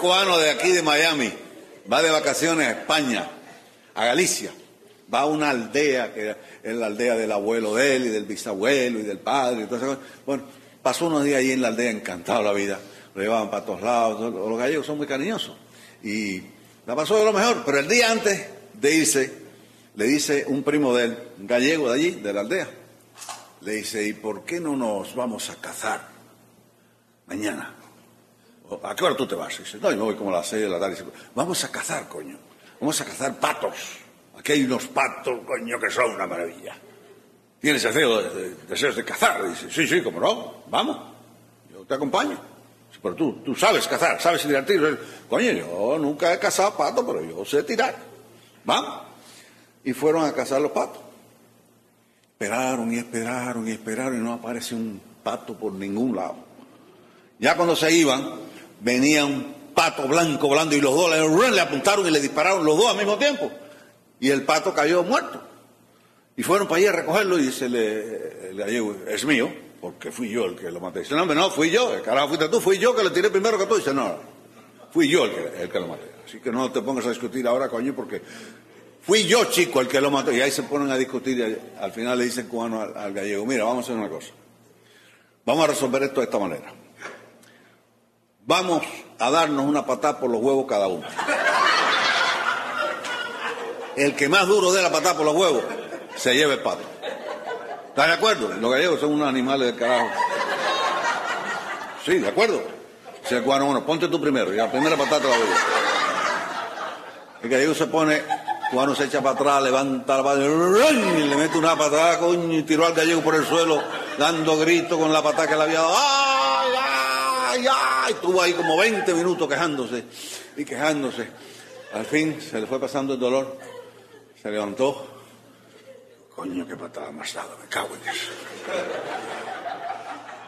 Cubano de aquí de Miami va de vacaciones a España, a Galicia. Va a una aldea que es la aldea del abuelo de él y del bisabuelo y del padre y. Bueno, pasó unos días ahí en la aldea encantado la vida. Lo llevaban para todos lados. Los gallegos son muy cariñosos. Y la pasó de lo mejor. Pero el día antes de irse, le dice un primo de él, un gallego de allí, de la aldea, le dice, ¿y por qué no nos vamos a cazar mañana? ¿A qué hora tú te vas? Y dice, no, yo me voy como a las seis de la tarde. Dice, vamos a cazar, coño. Vamos a cazar patos. Aquí hay unos patos, coño, que son una maravilla. ¿Tienes deseo de, de- deseos de cazar? Dice, sí, sí, como no, vamos. Yo te acompaño. Dice, pero tú, tú sabes cazar, sabes tirar tiros. Coño, yo nunca he cazado patos, pero yo sé tirar. Vamos. Y fueron a cazar los patos. Esperaron y esperaron y esperaron y no aparece un pato por ningún lado. Ya cuando se iban, venía un pato blanco volando y los dos le, apuntaron y le dispararon los dos al mismo tiempo. Y el pato cayó muerto. Y fueron para allí a recogerlo y dice el gallego, es mío, porque fui yo el que lo maté. Dice, no, no, fui yo, el carajo fuiste tú, fui yo que le tiré primero que tú. Dice, no, fui yo el que, el que lo maté. Así que no te pongas a discutir ahora, coño, porque fui yo, chico, el que lo mató. Y ahí se ponen a discutir y al final le dicen cubano al gallego, mira, vamos a hacer una cosa. Vamos a resolver esto de esta manera. Vamos a darnos una patada por los huevos cada uno. El que más duro dé la patada por los huevos se lleva el pato. ¿Estás de acuerdo? Los gallegos son unos animales del carajo. Sí, de acuerdo. Dice el cubano, bueno, ponte tú primero y la primera patada te la yo. El gallego se pone, el cubano se echa para atrás, levanta la pata y le mete una patada, coño, y tiró al gallego por el suelo, dando gritos con la patada que le había dado. ¡Ay, ay, ay! Estuvo ahí como 20 minutos quejándose y quejándose. Al fin se le fue pasando el dolor, se levantó. Coño, qué patada más dado, me cago en eso.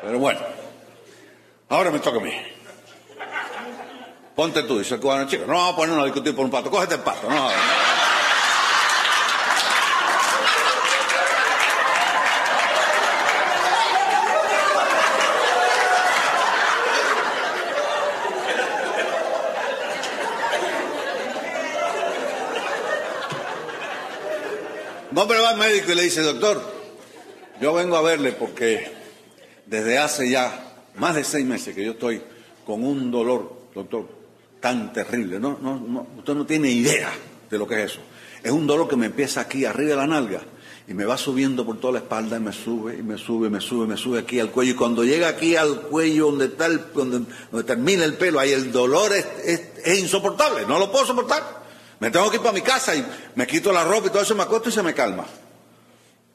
Pero bueno, ahora me toca a mí. Ponte tú, dice el cubano, chico, no vamos a ponernos discutir por un pato, cógete el pato, no. Un hombre va al médico y le dice, doctor, yo vengo a verle porque desde hace ya más de seis meses que yo estoy con un dolor, doctor, tan terrible. No, no, no, usted no tiene idea de lo que es eso. Es un dolor que me empieza aquí arriba de la nalga y me va subiendo por toda la espalda y me sube y me sube, me sube, me sube aquí al cuello. Y cuando llega aquí al cuello donde está el, donde, termina el pelo, ahí el dolor es, es insoportable, no lo puedo soportar. Me tengo que ir para mi casa y me quito la ropa y todo eso, me acuesto y se me calma.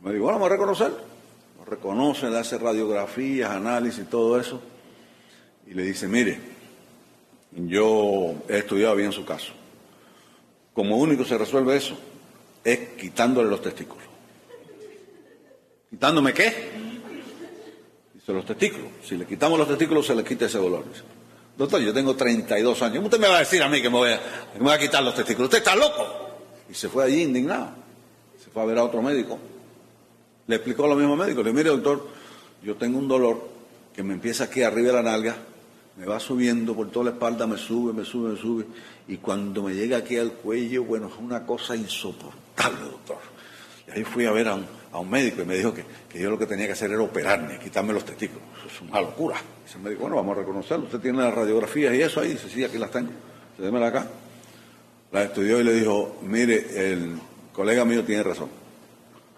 Me digo, bueno, vamos a reconocer. Lo reconoce, le hace radiografías, análisis y todo eso. Y le dice, mire, yo he estudiado bien su caso. Como único se resuelve eso es quitándole los testículos. ¿Quitándome qué? Se los testículos. Si le quitamos los testículos, se le quita ese dolor. Doctor, yo tengo 32 años. ¿Cómo usted me va a decir a mí que me voy a, quitar los testículos? Usted está loco. Y se fue allí indignado. Se fue a ver a otro médico. Le explicó a lo mismo médico. Le dije, mire, doctor, yo tengo un dolor que me empieza aquí arriba de la nalga, me va subiendo por toda la espalda, me sube, me sube, me sube. Y cuando me llega aquí al cuello, bueno, es una cosa insoportable, doctor. Y ahí fui a ver a un, a un médico y me dijo que, que, yo lo que tenía que hacer era operarme, quitarme los testículos. Es una locura. Dice el médico, bueno, vamos a reconocerlo. Usted tiene las radiografías y eso ahí. Dice, sí, aquí las tengo. Dice, démela acá. La estudió y le dijo, mire, el colega mío tiene razón.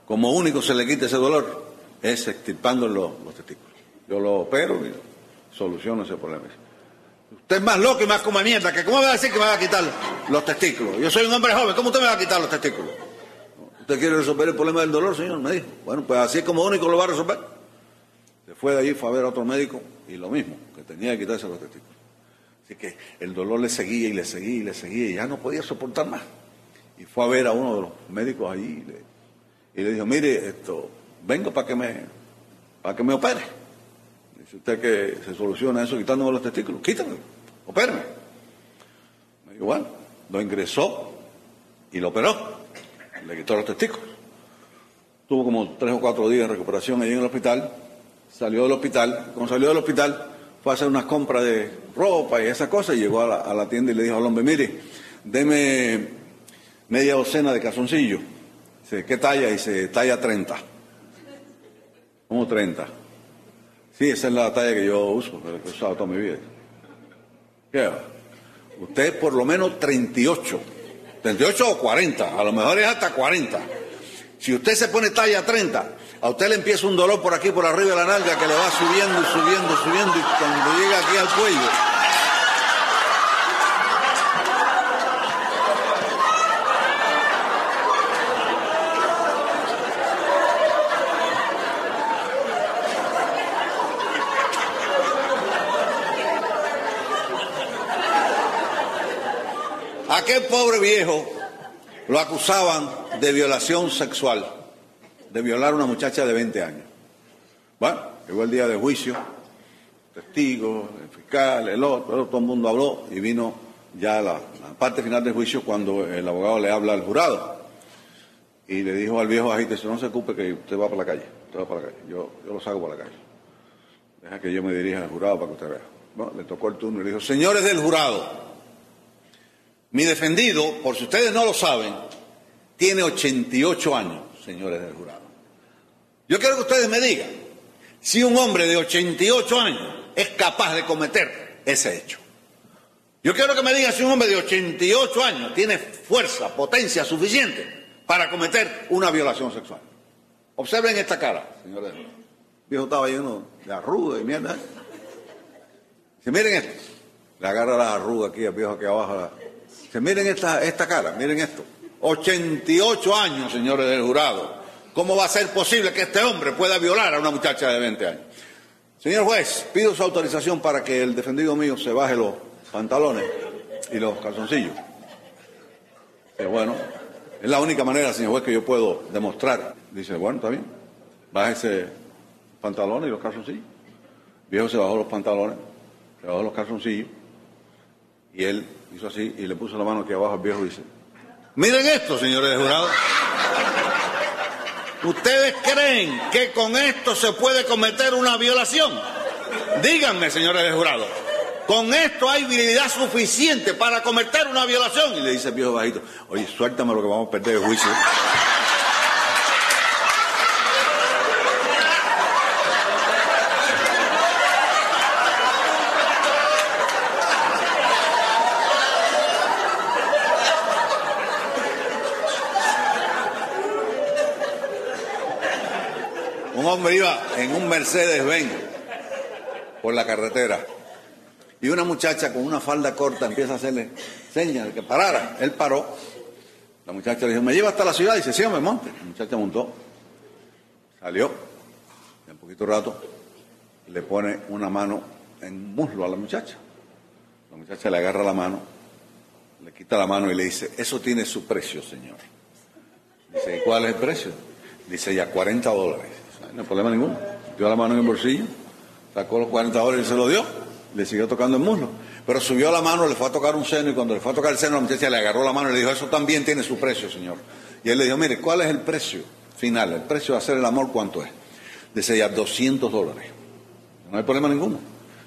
Como único se le quita ese dolor es extirpando los, los testículos. Yo lo opero y soluciono ese problema. Usted es más loco y más como mierda, que cómo va a decir que me va a quitar los testículos. Yo soy un hombre joven, ¿cómo usted me va a quitar los testículos? ¿Usted quiere resolver el problema del dolor, señor? Me dijo. Bueno, pues así como único lo va a resolver. Se fue de allí, fue a ver a otro médico y lo mismo, que tenía que quitarse los testículos. Así que el dolor le seguía y le seguía y le seguía y ya no podía soportar más. Y fue a ver a uno de los médicos allí y le, y le dijo, mire, esto, vengo para que me, para que me opere. Dice usted que se soluciona eso quitándome los testículos, quítame, opérame. Me dijo, bueno, lo ingresó y lo operó, le quitó los testículos. Tuvo como tres o cuatro días de recuperación allí en el hospital, salió del hospital, cuando salió del hospital fue a hacer unas compras de ropa y esas cosas y llegó a la, tienda y le dijo al hombre, mire, deme media docena de calzoncillos. Dice, ¿qué talla? Dice, talla 30. ¿Cómo 30? Sí, esa es la talla que yo uso, que he usado toda mi vida. ¿Qué? Usted por lo menos 38. 38 o 40, a lo mejor es hasta 40. Si usted se pone talla 30, a usted le empieza un dolor por aquí, por arriba de la nalga, que le va subiendo y subiendo, subiendo, y cuando llega aquí al cuello, aquel pobre viejo lo acusaban de violación sexual, de violar a una muchacha de 20 años. Bueno, llegó el día de juicio, testigos, el fiscal, el otro, todo el mundo habló y vino ya la, la, parte final del juicio cuando el abogado le habla al jurado y le dijo al viejo agite, no se ocupe que usted va para la calle, usted va para la calle, yo, yo lo saco para la calle. Deja que yo me dirija al jurado para que usted vea. Bueno, le tocó el turno y le dijo, señores del jurado, mi defendido, por si ustedes no lo saben, tiene 88 años, señores del jurado. Yo quiero que ustedes me digan si un hombre de 88 años es capaz de cometer ese hecho. Yo quiero que me digan si un hombre de 88 años tiene fuerza, potencia suficiente para cometer una violación sexual. Observen esta cara, señores. El viejo estaba lleno de arrugas y mierda. Si miren esto, le agarra la arruga aquí al viejo aquí abajo. Que miren esta, esta cara, miren esto. 88 años, señores del jurado. ¿Cómo va a ser posible que este hombre pueda violar a una muchacha de 20 años? Señor juez, pido su autorización para que el defendido mío se baje los pantalones y los calzoncillos. Pero bueno, es la única manera, señor juez, que yo puedo demostrar. Dice, bueno, está bien, bájese pantalones y los calzoncillos. El viejo se bajó los pantalones, se bajó los calzoncillos y él hizo así y le puso la mano aquí abajo al viejo y dice, miren esto, señores de jurado. ¿Ustedes creen que con esto se puede cometer una violación? Díganme, señores de jurado, con esto hay habilidad suficiente para cometer una violación. Y le dice el viejo bajito, oye, suéltame lo que vamos a perder el juicio. Un hombre iba en un Mercedes-Benz por la carretera y una muchacha con una falda corta empieza a hacerle señas de que parara. Él paró. La muchacha le dijo, ¿me lleva hasta la ciudad? Y dice, sí, me monte. La muchacha montó, salió, y en poquito rato le pone una mano en muslo a la muchacha. La muchacha le agarra la mano, le quita la mano y le dice, eso tiene su precio, señor. Dice, ¿cuál es el precio? Dice, ya 40 dólares. No hay problema ninguno. Dio la mano en el bolsillo, Sacó los 40 dólares y se lo dio. Le siguió tocando el muslo. Pero subió la mano, le fue a tocar un seno y cuando le fue a tocar el seno, la muchacha le agarró la mano y le dijo, eso también tiene su precio, señor. Y él le dijo, mire, ¿cuál es el precio final? El precio de hacer el amor, ¿cuánto es? Decía, 200 dólares. No hay problema ninguno.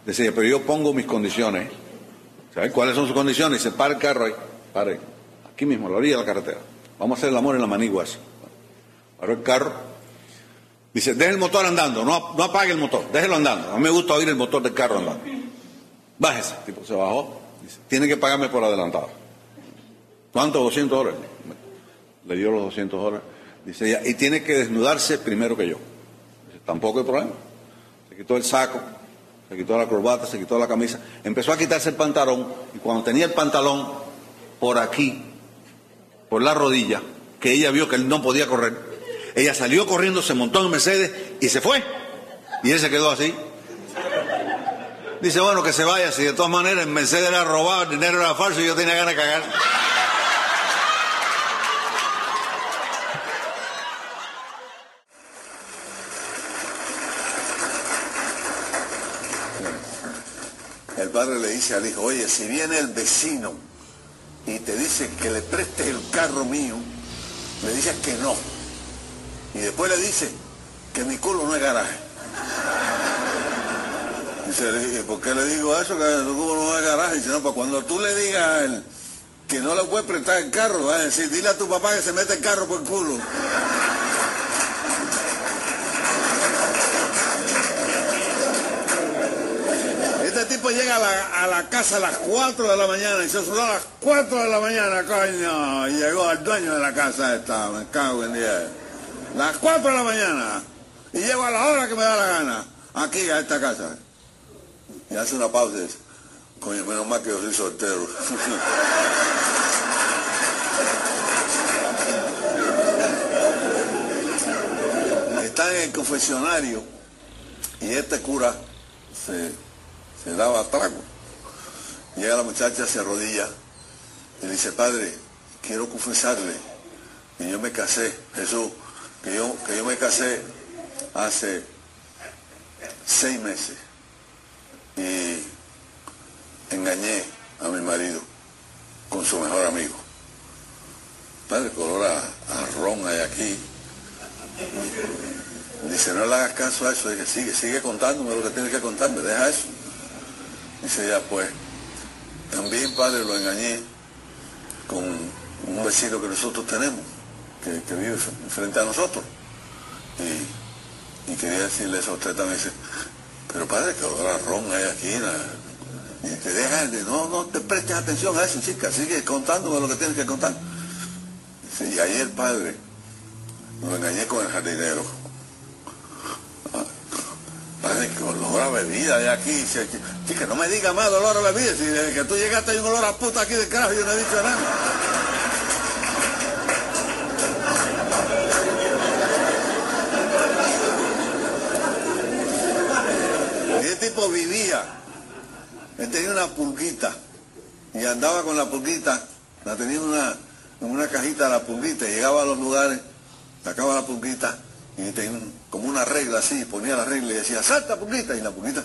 Decía, pero yo pongo mis condiciones. ¿Sabes cuáles son sus condiciones? Se para el carro ahí, pare, aquí mismo, a la orilla de la carretera. Vamos a hacer el amor en la manigua. Paró el carro. Dice, deje el motor andando, no, no apague el motor, déjelo andando. A mí me gusta oír el motor del carro andando. Bájese. Tipo, se bajó. Dice, tiene que pagarme por adelantado. ¿Cuánto? 200 dólares. Le dio los 200 dólares. Dice ella, y tiene que desnudarse primero que yo. Dice, tampoco hay problema. Se quitó el saco, se quitó la corbata, se quitó la camisa. Empezó a quitarse el pantalón y cuando tenía el pantalón por aquí, por la rodilla, que ella vio que él no podía correr, ella salió corriendo, se montó en Mercedes y se fue. Y él se quedó así. Dice, bueno, que se vaya, si de todas maneras en Mercedes era robado, el dinero era falso y yo tenía ganas de cagar. El padre le dice al hijo, oye, si viene el vecino y te dice que le prestes el carro mío, le dices que no. Y después le dice que mi culo no es garaje. Dice, ¿por qué le digo eso? Que tu culo no es garaje. Dice, no, pues cuando tú le digas que no le puedes prestar el carro, va a decir, dile a tu papá que se mete el carro por el culo. Este tipo llega a la, a la casa a las 4 de la mañana y se sonó a las 4 de la mañana, coño. Y llegó al dueño de la casa esta, me cago en día. Las 4 de la mañana. Y llego a la hora que me da la gana. Aquí, a esta casa. Y hace una pausa y dice, coño, menos mal que yo soy soltero. Está en el confesionario y este cura se, se daba trago. Llega la muchacha, se arrodilla y dice, padre, quiero confesarle que yo me casé, Jesús, que yo, que yo me casé hace seis meses y engañé a mi marido con su mejor amigo. Padre, color a, a ron hay aquí. Dice, no le hagas caso a eso, dice, sigue, sigue contándome lo que tienes que contarme, deja eso. Dice ya, pues, también, padre, lo engañé con un vecino que nosotros tenemos, que, vive frente a nosotros. Y, quería decirle eso a usted también, pero padre, que olor a ron hay aquí, la- y que deja de, no, no te prestes atención a eso, chica, sigue contándome lo que tienes que contar. Y ahí el padre, lo engañé con el jardinero. Ah, Padre, que olor a bebida hay aquí. Chica, no me diga más de olor a bebida. Si que tú llegaste hay un olor a puta aquí de carajo, yo no he dicho nada. Vivía. Él tenía una pulguita y andaba con la pulguita, la tenía en una, en una cajita la pulguita, llegaba a los lugares, sacaba la pulguita y tenía como una regla así, ponía la regla y decía, salta pulguita, y la pulguita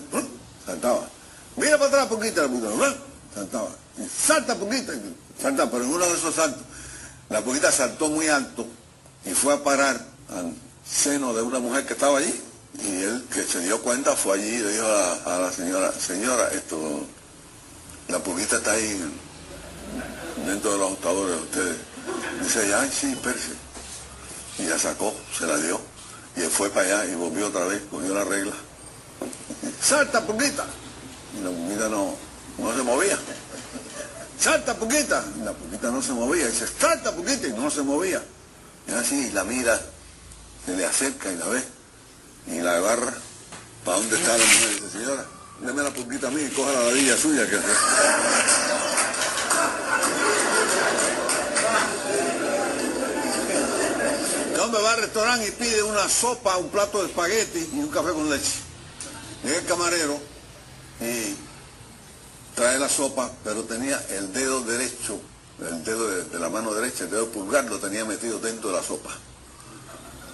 saltaba. Mira para atrás pulguita, la pulguita saltaba. Y salta pulguita, y saltaba, pero en uno de esos saltos, la pulguita saltó muy alto y fue a parar al seno de una mujer que estaba allí. Y él, que se dio cuenta, fue allí y le dijo a, la señora, señora, esto, la pulguita está ahí dentro de los ajustadores de ustedes. Dice ay, sí, espérese. Y ya sacó, se la dio. Y él fue para allá y volvió otra vez, cogió la regla. ¡Salta, pulguita! Y la pulguita no, no se movía. ¡Salta, pulguita! Y la pulguita no se movía. Y dice, ¡salta, pulguita! Y no se movía. Y así, la mira, se le acerca y la ve. Y la agarra. ¿Para dónde está la mujer? Dice, señora, deme la pulguita a mí y coja la ladilla suya. Que... El hombre va al restaurante y pide una sopa, un plato de espagueti y un café con leche. Llega el camarero y trae la sopa, pero tenía el dedo derecho, el dedo de, de la mano derecha, el dedo pulgar lo tenía metido dentro de la sopa.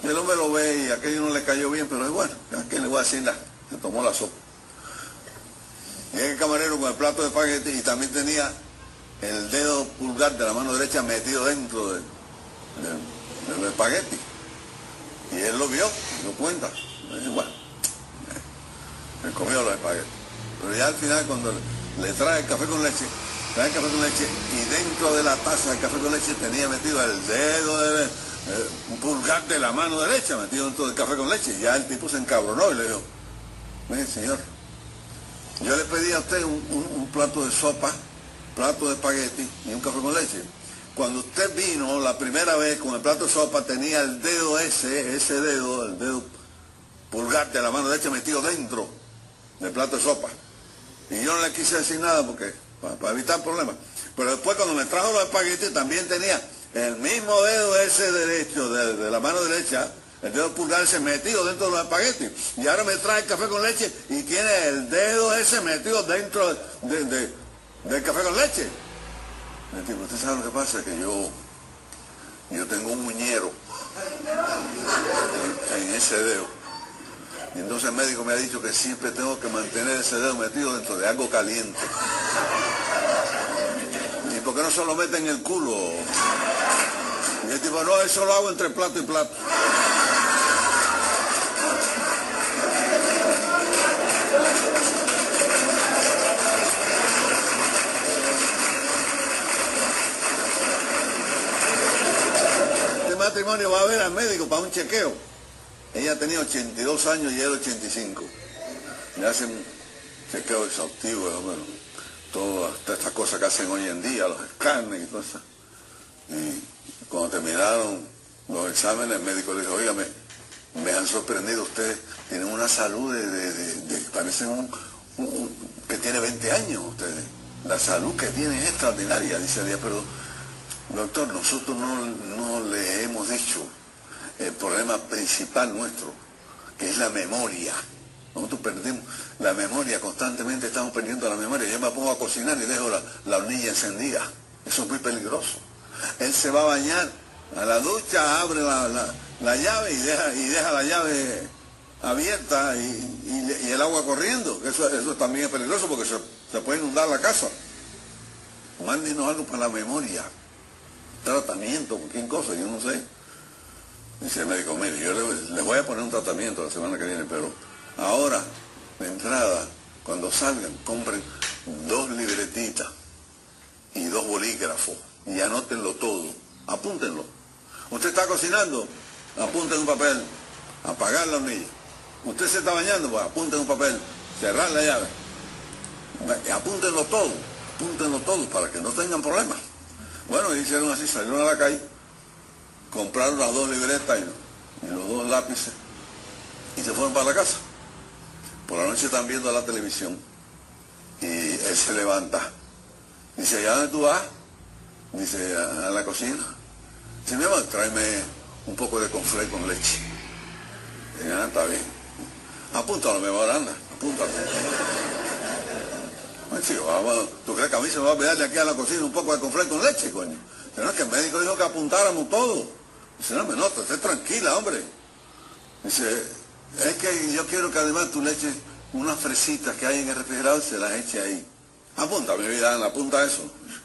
El hombre lo ve y aquello no le cayó bien, pero es bueno, ¿a le voy a decir nada? Se tomó la sopa. Llega el camarero con el plato de espagueti y también tenía el dedo pulgar de la mano derecha metido dentro del, del, espagueti. Y él lo vio, dio cuenta. Y bueno, él comió los espaguetis. Pero ya al final cuando le trae el café con leche, trae el café con leche y dentro de la taza del café con leche tenía metido el dedo de, un pulgar de la mano derecha metido dentro del café con leche. Ya el tipo se encabronó y le dijo, mire señor, yo le pedí a usted un, plato de sopa, plato de espagueti y un café con leche. Cuando usted vino la primera vez con el plato de sopa tenía el dedo ese, ese dedo, el dedo pulgar de la mano derecha metido dentro del plato de sopa. Y yo no le quise decir nada porque, para, evitar problemas. Pero después cuando me trajo los espaguetis también tenía el mismo dedo ese derecho, de, la mano derecha, el dedo pulgar ese metido dentro de los espaguetis. Y ahora me trae el café con leche y tiene el dedo ese metido dentro del café con leche. usted sabe lo que pasa, que yo, yo tengo un muñero en ese dedo. Y entonces el médico me ha dicho que siempre tengo que mantener ese dedo metido dentro de algo caliente. ¿Y por qué no se lo mete en el culo? Y el tipo, no, eso lo hago entre plato y plato. Este matrimonio va a ver al médico para un chequeo. Ella tenía 82 años y él 85. Me hacen chequeo exhaustivo, bueno, todas estas cosas que hacen hoy en día, los escáneres y eso. Y cuando terminaron los exámenes, el médico le dijo, oígame, me han sorprendido ustedes, tienen una salud de, de, parecen un, que tiene 20 años ustedes. La salud que tiene es extraordinaria, dice ella, pero doctor, nosotros no, no le hemos dicho el problema principal nuestro, que es la memoria. Nosotros perdemos la memoria, constantemente estamos perdiendo la memoria. Yo me pongo a cocinar y dejo la, hornilla encendida. Eso es muy peligroso. Él se va a bañar a la ducha, abre la, llave y deja, y deja la llave abierta y, el agua corriendo. Eso, eso también es peligroso porque se, se puede inundar la casa. Mándenos algo para la memoria. Tratamiento, cualquier cosa, yo no sé. Dice el médico, mire, yo le, voy a poner un tratamiento la semana que viene, pero ahora, de entrada, cuando salgan, compren dos libretitas y dos bolígrafos y anótenlo todo, apúntenlo. Usted está cocinando, apunten un papel, apagar la hornilla. Usted se está bañando, pues apunten un papel, cerrar la llave. Apúntenlo todo, apúntenlo todo para que no tengan problemas. Bueno, hicieron así, salieron a la calle compraron las dos libretas y, los dos lápices y se fueron para la casa. Por la noche están viendo la televisión y él se levanta. Dice, ¿ya dónde tú vas? Dice, a, la cocina. Dice, mi amor, tráeme un poco de conflé con leche. Dice, ah, está bien. Apúntalo, mi amor, anda, apúntalo. ¿Tú crees que a mí se me va a olvidar de aquí a la cocina un poco de conflé con leche, coño? Pero es que el médico dijo que apuntáramos todo. Dice, no, me nota, esté tranquila, hombre. Dice, es que yo quiero que además tú le eches unas fresitas que hay en el refrigerador, se las eche ahí. Apunta, mi vida, apunta eso.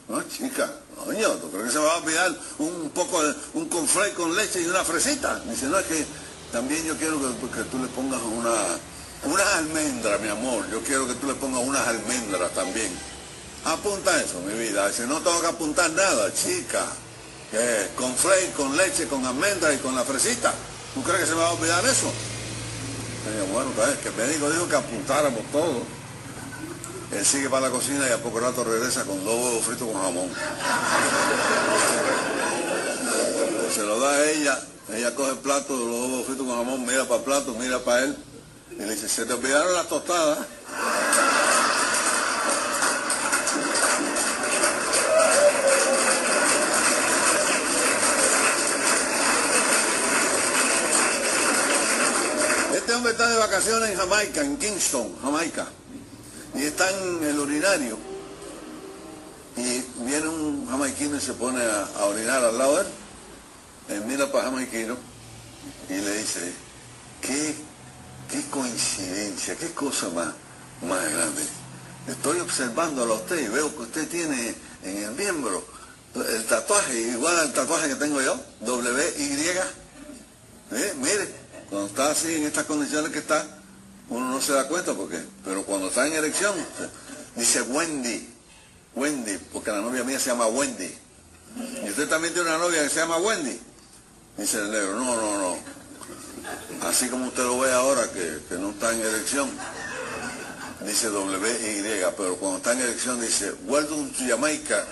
No, chica, coño, ¿tú crees que se va a olvidar un poco de, un conflé con leche y una fresita? Dice, no, es que también yo quiero que, tú le pongas una, unas almendras, mi amor. Yo quiero que tú le pongas unas almendras también. Apunta eso, mi vida. Dice, no tengo que apuntar nada, chica con flake, con leche, con almendras y con la fresita. ¿Tú crees que se me va a olvidar eso? Bueno, que el médico dijo que apuntáramos todo. Él sigue para la cocina y a poco rato regresa con dos huevos fritos con jamón. Se lo da a ella, ella coge el plato los huevos fritos con jamón, mira para el plato, mira para él, y le dice, se te olvidaron las tostadas. Vacaciones en Jamaica, en Kingston, Jamaica, y está en el urinario. Y viene un jamaiquino y se pone a, orinar al lado de él. Él mira para jamaiquino y le dice, qué, qué coincidencia, qué cosa más, más grande. estoy observándolo a usted y veo que usted tiene en el miembro el tatuaje, igual al tatuaje que tengo yo, W-Y. ¿Eh? Mire, cuando está así, en estas condiciones que está, uno no se da cuenta porque, pero cuando está en erección, dice Wendy, Wendy, porque la novia mía se llama Wendy. ¿Y usted también tiene una novia que se llama Wendy? Dice el negro, no, no, no. Así como usted lo ve ahora, que, que no está en erección, dice W-Y, pero cuando está en elección dice, Welcome to Jamaica,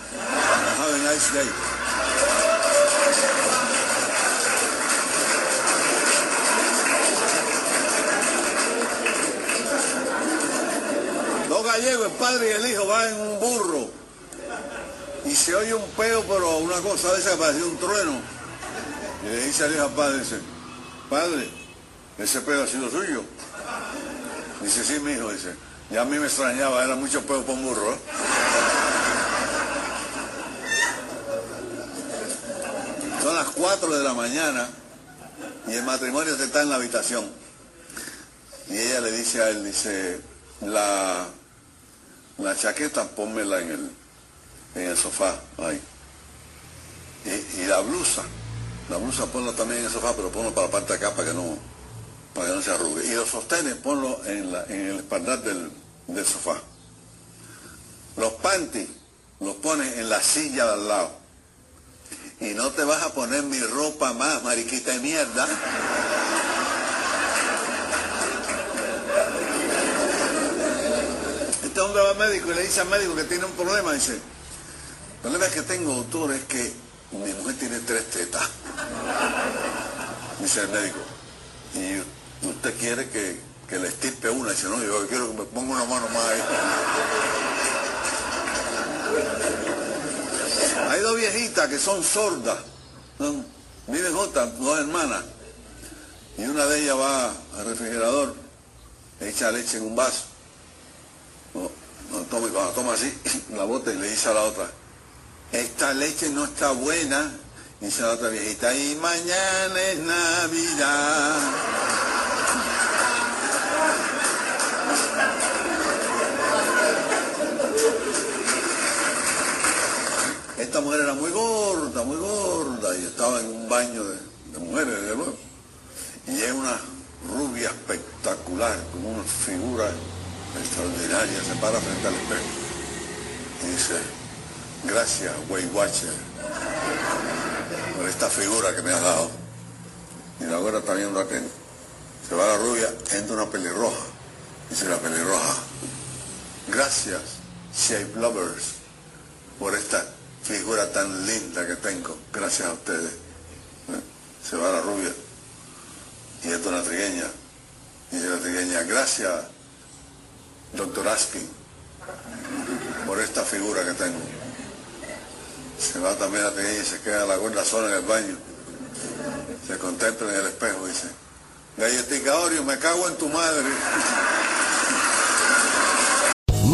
have a nice day. El padre y el hijo, van en un burro y se oye un peo, pero una cosa de esa que parecía un trueno. Y le dice al hijo padre, dice, padre, ese peo ha sido suyo. Dice, sí, mi hijo, dice, ya a mí me extrañaba, era mucho peo por un burro. ¿eh? Son las 4 de la mañana y el matrimonio está en la habitación. Y ella le dice a él, dice, la, la chaqueta pónmela en el, en el sofá, ahí. Y, y la blusa, la blusa ponla también en el sofá, pero ponlo para la parte de acá para que no, para que no se arrugue. Y los sostenes ponlo en, la, en el espaldar del, del sofá. Los panties los pones en la silla de al lado. Y no te vas a poner mi ropa más, mariquita de mierda. Hombre va al médico y le dice al médico que tiene un problema. Dice, el problema que tengo, doctor, es que mi mujer tiene tres tetas. Dice el médico, y usted quiere que, que le estirpe una. Dice, no, yo quiero que me ponga una mano más ahí. Hay dos viejitas que son sordas. ¿no? Viven juntas, dos hermanas. Y una de ellas va al refrigerador, echa leche en un vaso. No, toma, y cuando toma así, la bota y le dice a la otra, esta leche no está buena. Dice la otra viejita, y mañana es Navidad. Esta mujer era muy gorda, muy gorda, y estaba en un baño de, mujeres. Y es una rubia espectacular, con una figura extraordinaria, se para frente al espejo. Y dice, gracias, Weight Watcher, por esta figura que me has dado. Y la gorda está viendo aquel. Se va la rubia, entra una pelirroja. Dice la pelirroja, gracias, Shape Lovers, por esta figura tan linda que tengo, gracias a ustedes. ¿Eh? Se va la rubia. Y esto una trigueña. Dice la trigueña, gracias, doctor Askin, por esta figura que tengo. Se va también la trigueña y se queda la gorda sola en el baño. Se contempla en el espejo y dice, galletica me cago en tu madre.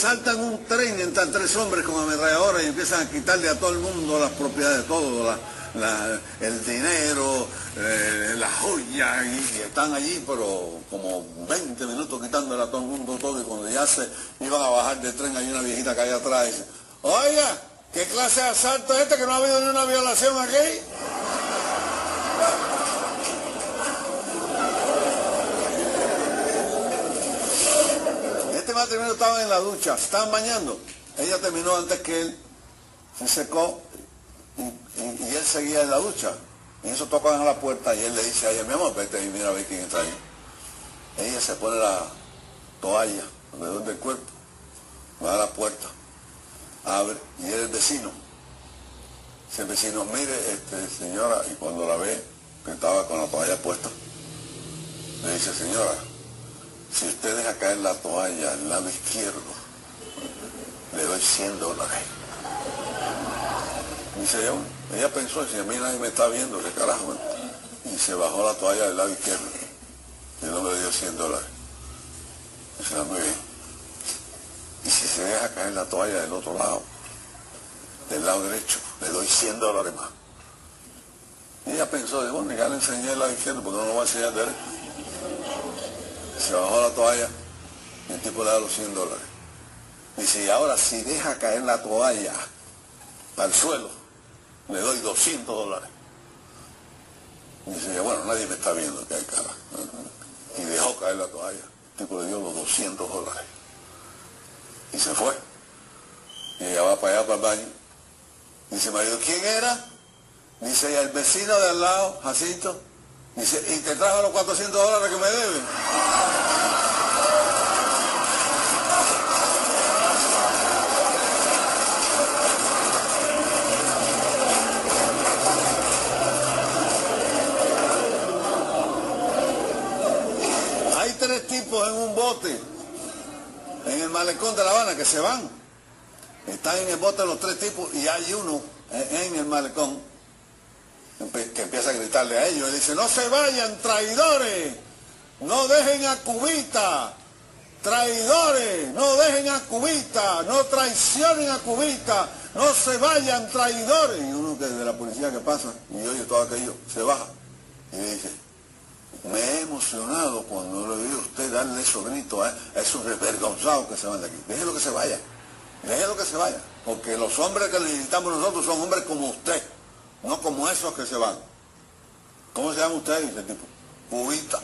Asaltan un tren, entran tres hombres con ametralladoras y empiezan a quitarle a todo el mundo las propiedades, todo, la- la- el dinero, eh, las joyas, y, están allí, pero como 20 minutos quitándole a todo el mundo todo, y cuando ya se iban a bajar del tren, hay una viejita que hay atrás y dice, oiga, ¿qué clase de asalto es este que no ha habido ni una violación aquí? Este matrimonio estaba en la ducha, estaban bañando. Ella terminó antes que él, se secó y, él seguía en la ducha. Y eso tocan a la puerta y él le dice a ella, mi amor, vete y mira a ver quién está ahí. Ella se pone la toalla alrededor del cuerpo, va a la puerta, abre y es el vecino. Dice el vecino, mire, este, señora, y cuando la ve, que estaba con la toalla puesta, le dice, señora, usted deja caer la toalla al lado izquierdo, le doy 100 dólares. Dice ella, ella pensó, si a mí nadie me está viendo, qué carajo. Y se bajó la toalla del lado izquierdo. Y hombre le dio 100 dólares. Dice, ah, muy bien. Y si se deja caer la toalla del otro lado, del lado derecho, le doy 100 dólares más. Y ella pensó, bueno, ya le enseñé el lado izquierdo, porque no lo voy a enseñar derecho. Se bajó la toalla el tipo le da los 100 dólares. Dice, y ahora si deja caer la toalla al suelo, le doy 200 dólares. Dice, bueno, nadie me está viendo que hay cara. Y dejó caer la toalla. El tipo le dio los 200 dólares. Y se fue. Y ella va para allá, para el baño. Dice, marido, ¿quién era? Dice, el vecino de al lado, Jacinto. Y te trajo los 400 dólares que me deben. Hay tres tipos en un bote, en el malecón de La Habana, que se van. Están en el bote los tres tipos y hay uno en el malecón que empieza a gritarle a ellos. y dice, no se vayan, traidores, no dejen a Cubita, traidores, no dejen a Cubita, no traicionen a Cubita, no se vayan, traidores. Y uno que de la policía que pasa y oye todo aquello, se baja y dice, me he emocionado cuando le vi a usted darle esos gritos a esos desvergonzados que se van de aquí. Déjelo que se vaya, déjelo que se vaya, porque los hombres que necesitamos nosotros son hombres como usted. No como esos que se van. ¿Cómo se llama usted? Dice tipo. Cubita.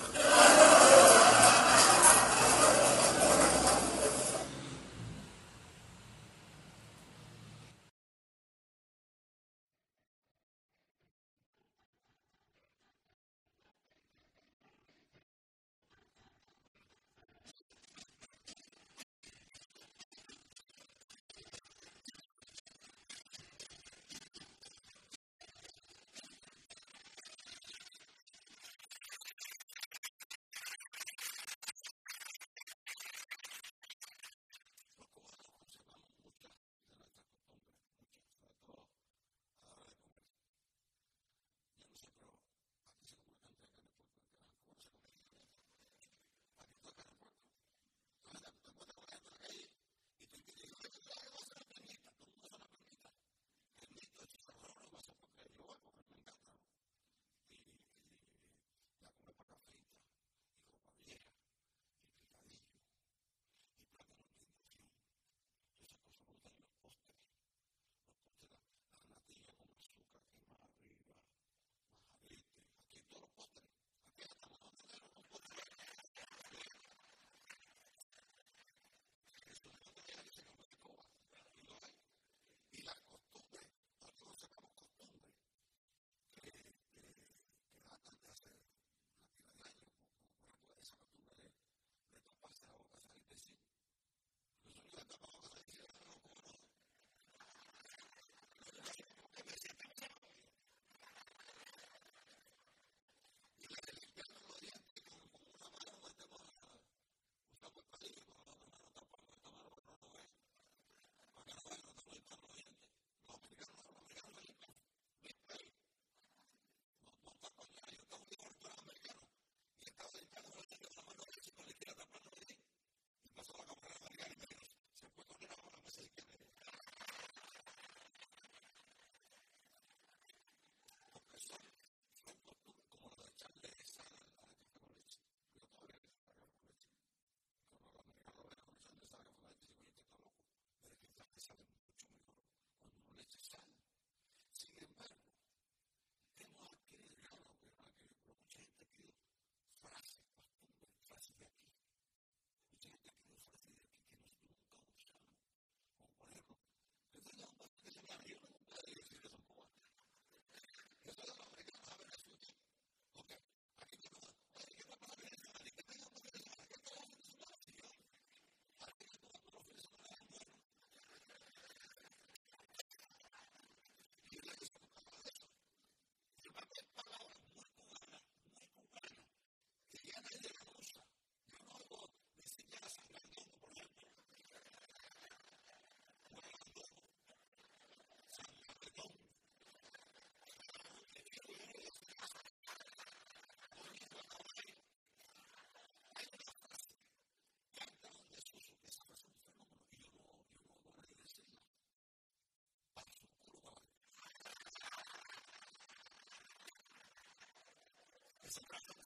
Listen,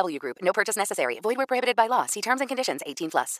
VGW Group. No purchase necessary. Void where prohibited by law. See terms and conditions. 18 plus.